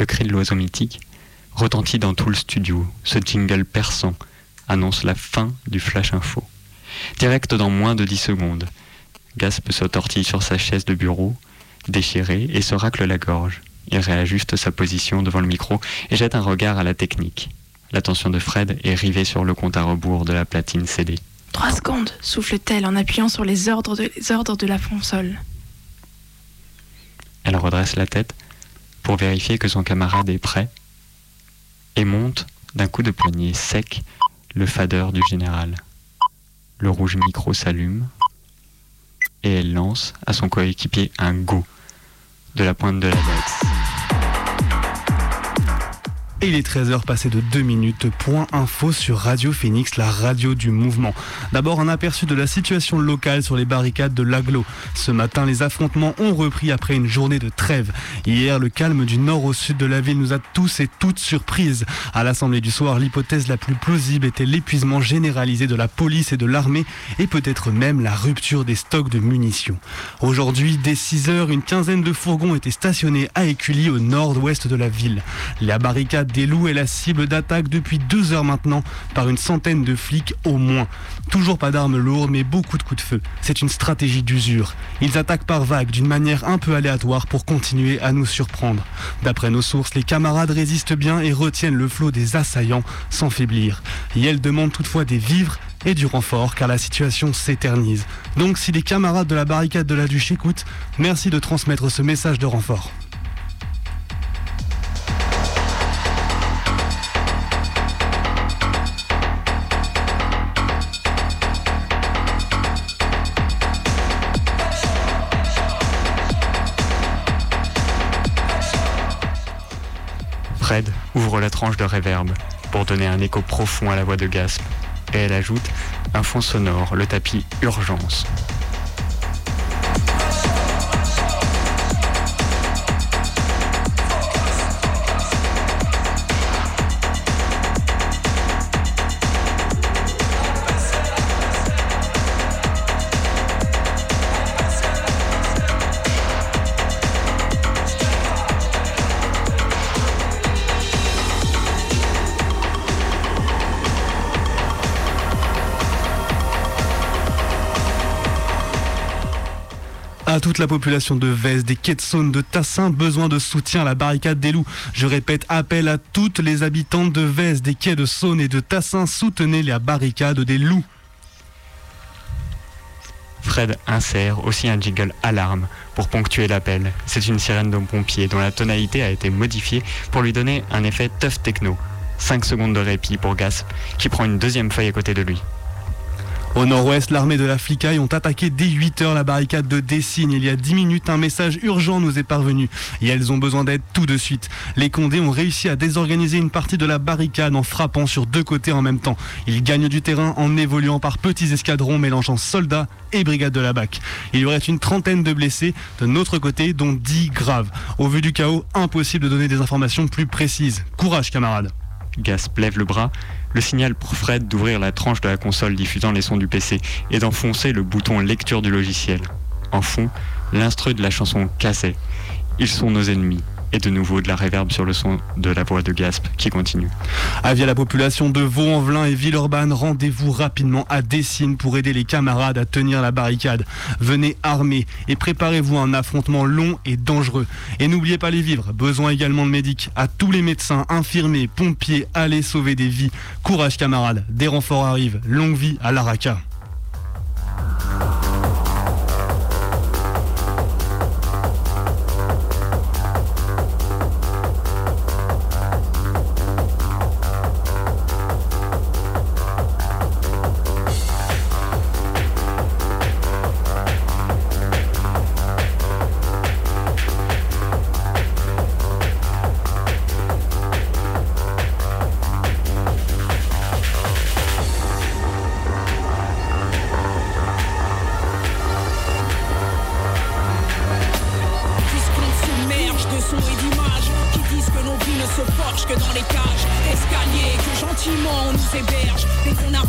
Le cri de l'oiseau mythique retentit dans tout le studio. Ce jingle perçant annonce la fin du Flash Info. Direct dans moins de 10 secondes, Gasp se tortille sur sa chaise de bureau, déchirée, et se racle la gorge. Il réajuste sa position devant le micro et jette un regard à la technique. L'attention de Fred est rivée sur le compte à rebours de la platine CD. Trois secondes, souffle-t-elle en appuyant sur les ordres de, les ordres de la console. Elle redresse la tête pour vérifier que son camarade est prêt et monte d'un coup de poignet sec le fadeur du général. Le rouge micro s'allume et elle lance à son coéquipier un go de la pointe de la bête. Et il est 13h passé de 2 minutes. Point info sur Radio Phoenix, la radio du mouvement. D'abord un aperçu de la situation locale sur les barricades de l'Aglo. Ce matin, les affrontements ont repris après une journée de trêve. Hier, le calme du nord au sud de la ville nous a tous et toutes surprises. À l'Assemblée du soir, l'hypothèse la plus plausible était l'épuisement généralisé de la police et de l'armée et peut-être même la rupture des stocks de munitions. Aujourd'hui, dès 6 heures, une quinzaine de fourgons étaient stationnés à Écully au nord-ouest de la ville. La barricade des loups est la cible d'attaque depuis deux heures maintenant par une centaine de flics au moins. Toujours pas d'armes lourdes mais beaucoup de coups de feu. C'est une stratégie d'usure. Ils attaquent par vagues d'une manière un peu aléatoire pour continuer à nous surprendre. D'après nos sources, les camarades résistent bien et retiennent le flot des assaillants sans faiblir. Yel demande toutefois des vivres et du renfort car la situation s'éternise. Donc si les camarades de la barricade de la Duche écoutent, merci de transmettre ce message de renfort. La tranche de réverb pour donner un écho profond à la voix de Gasp. Et elle ajoute un fond sonore, le tapis urgence. À toute la population de Vez, des Quetsones, de Tassin, besoin de soutien à la barricade des loups. Je répète, appel à toutes les habitantes de Vez, des quais de Saône et de Tassin, soutenez la barricade des loups. Fred insère aussi un jingle alarme pour ponctuer l'appel. C'est une sirène de pompier dont la tonalité a été modifiée pour lui donner un effet tough techno. 5 secondes de répit pour Gasp qui prend une deuxième feuille à côté de lui. Au nord-ouest, l'armée de la Flicaille ont attaqué dès 8 heures la barricade de Dessine. Il y a 10 minutes, un message urgent nous est parvenu et elles ont besoin d'aide tout de suite. Les Condés ont réussi à désorganiser une partie de la barricade en frappant sur deux côtés en même temps. Ils gagnent du terrain en évoluant par petits escadrons mélangeant soldats et brigades de la BAC. Il y aurait une trentaine de blessés de notre côté, dont 10 graves. Au vu du chaos, impossible de donner des informations plus précises. Courage, camarades. Gasp lève le bras, le signal pour Fred d'ouvrir la tranche de la console diffusant les sons du PC et d'enfoncer le bouton lecture du logiciel. En fond, l'instru de la chanson cassait. Ils sont nos ennemis. Et de nouveau de la réverbe sur le son de la voix de Gasp qui continue. Avis à la population de Vaux-en-Velin et Villeurbanne, rendez-vous rapidement à Dessines pour aider les camarades à tenir la barricade. Venez armés et préparez-vous à un affrontement long et dangereux. Et n'oubliez pas les vivres, besoin également de médics. À tous les médecins, infirmiers, pompiers, allez sauver des vies. Courage camarades, des renforts arrivent. Longue vie à l'ARACA.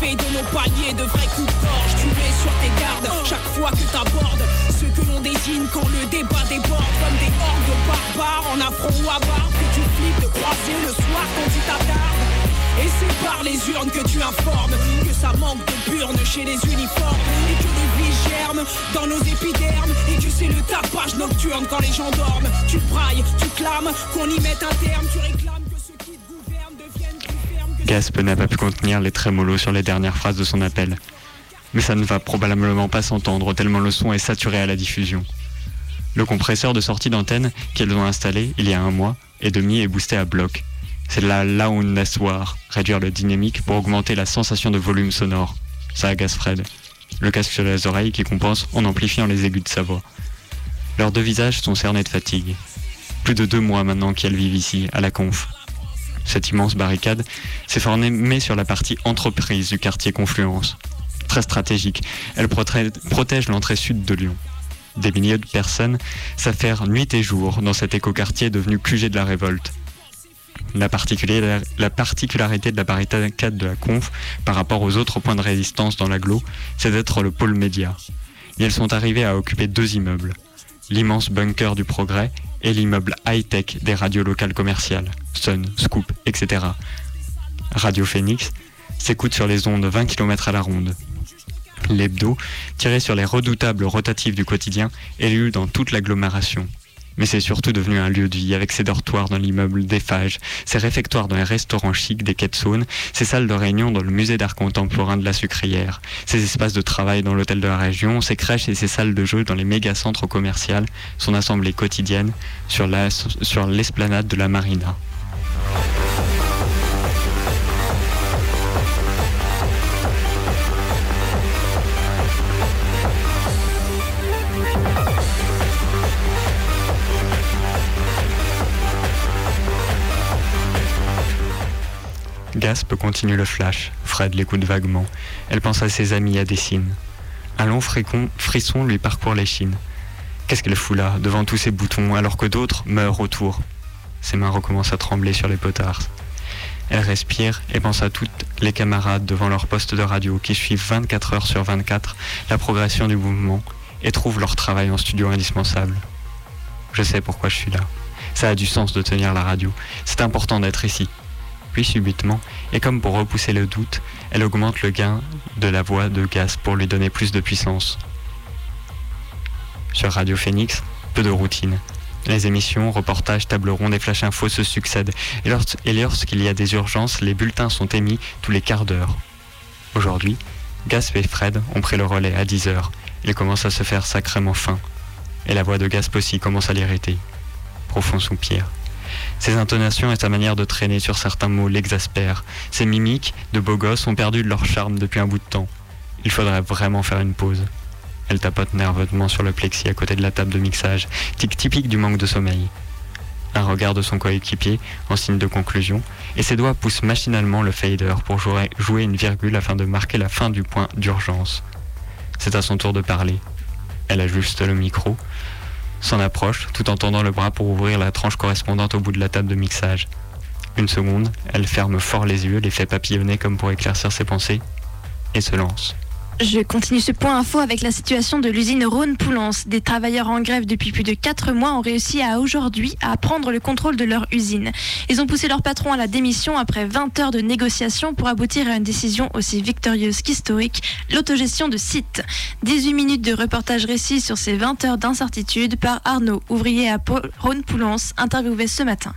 Fait de nos paliers de vrais coups de torche. Tu es sur tes gardes chaque fois que t'abordes ceux que l'on désigne quand le débat déborde comme des hordes de barbares en affront ou à barbe que tu flip de croiser le soir quand tu t'attardes. Et c'est par les urnes que tu informes que ça manque de burnes chez les uniformes et que les vies germent dans nos épidermes et que c'est le tapage nocturne quand les gens dorment. Tu brailles, tu clames qu'on y mette un terme, tu réclames Gasp n'a pas pu contenir les trémolos sur les dernières phrases de son appel. Mais ça ne va probablement pas s'entendre tellement le son est saturé à la diffusion. Le compresseur de sortie d'antenne qu'elles ont installé il y a un mois et demi est boosté à bloc. C'est la Launassoir, réduire le dynamique pour augmenter la sensation de volume sonore. Ça agace Fred. Le casque sur les oreilles qui compense en amplifiant les aigus de sa voix. Leurs deux visages sont cernés de fatigue. Plus de deux mois maintenant qu'elles vivent ici, à la conf. Cette immense barricade s'est formée sur la partie entreprise du quartier Confluence. Très stratégique, elle protège l'entrée sud de Lyon. Des milliers de personnes s'affairent nuit et jour dans cet écoquartier devenu QG de la révolte. La, particularité de la barricade de la conf par rapport aux autres points de résistance dans l'agglo, c'est d'être le pôle média. Et elles sont arrivées à occuper deux immeubles. L'immense bunker du progrès et l'immeuble high-tech des radios locales commerciales, Sun, Scoop, etc. Radio Phoenix s'écoute sur les ondes 20 km à la ronde. L'hebdo, tiré sur les redoutables rotatifs du quotidien, est lu dans toute l'agglomération. Mais c'est surtout devenu un lieu de vie avec ses dortoirs dans l'immeuble des Phages, ses réfectoires dans les restaurants chics des quais de Saône, ses salles de réunion dans le musée d'art contemporain de la Sucrière, ses espaces de travail dans l'hôtel de la région, ses crèches et ses salles de jeux dans les méga-centres commerciaux, son assemblée quotidienne sur l'esplanade de la Marina. Gasp continue le flash. Fred l'écoute vaguement. Elle pense à ses amis à Dessine. Un long frisson lui parcourt l'échine. Qu'est-ce qu'elle fout là, devant tous ces boutons, alors que d'autres meurent autour? Ses mains recommencent à trembler sur les potards. Elle respire et pense à toutes les camarades devant leur poste de radio qui suivent 24 heures sur 24 la progression du mouvement et trouvent leur travail en studio indispensable. Je sais pourquoi je suis là. Ça a du sens de tenir la radio. C'est important d'être ici. Puis subitement, et comme pour repousser le doute, elle augmente le gain de la voix de Gas pour lui donner plus de puissance. Sur Radio Phoenix, peu de routine. Les émissions, reportages, tables rondes et flash infos se succèdent. Et, lors- et lorsqu'il y a des urgences, les bulletins sont émis tous les quarts d'heure. Aujourd'hui, Gasp et Fred ont pris le relais à 10 heures. Il commence à se faire sacrément faim. Et la voix de Gasp aussi commence à l'irriter. Profond soupir. Ses intonations et sa manière de traîner sur certains mots l'exaspèrent. Ses mimiques de beau gosse ont perdu de leur charme depuis un bout de temps. Il faudrait vraiment faire une pause. Elle tapote nerveusement sur le plexi à côté de la table de mixage, tic typique du manque de sommeil. Un regard de son coéquipier en signe de conclusion, et ses doigts poussent machinalement le fader pour jouer, jouer une virgule afin de marquer la fin du point d'urgence. C'est à son tour de parler. Elle ajuste le micro, s'en approche tout en tendant le bras pour ouvrir la tranche correspondante au bout de la table de mixage. Une seconde, elle ferme fort les yeux, les fait papillonner comme pour éclaircir ses pensées, et se lance. Je continue ce point info avec la situation de l'usine Rhône-Poulence. Des travailleurs en grève depuis plus de 4 mois ont réussi à aujourd'hui à prendre le contrôle de leur usine. Ils ont poussé leur patron à la démission après 20 heures de négociations pour aboutir à une décision aussi victorieuse qu'historique, l'autogestion de site. 18 minutes de reportage récit sur ces 20 heures d'incertitude par Arnaud, ouvrier à Rhône-Poulence, interviewé ce matin.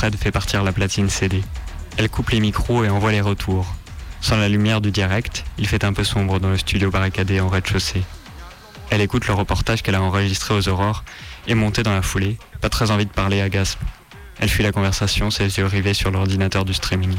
Fred fait partir la platine CD. Elle coupe les micros et envoie les retours. Sans la lumière du direct, il fait un peu sombre dans le studio barricadé en rez-de-chaussée. Elle écoute le reportage qu'elle a enregistré aux aurores et montée dans la foulée, pas très envie de parler à Gasp. Elle fuit la conversation, ses yeux rivés sur l'ordinateur du streaming.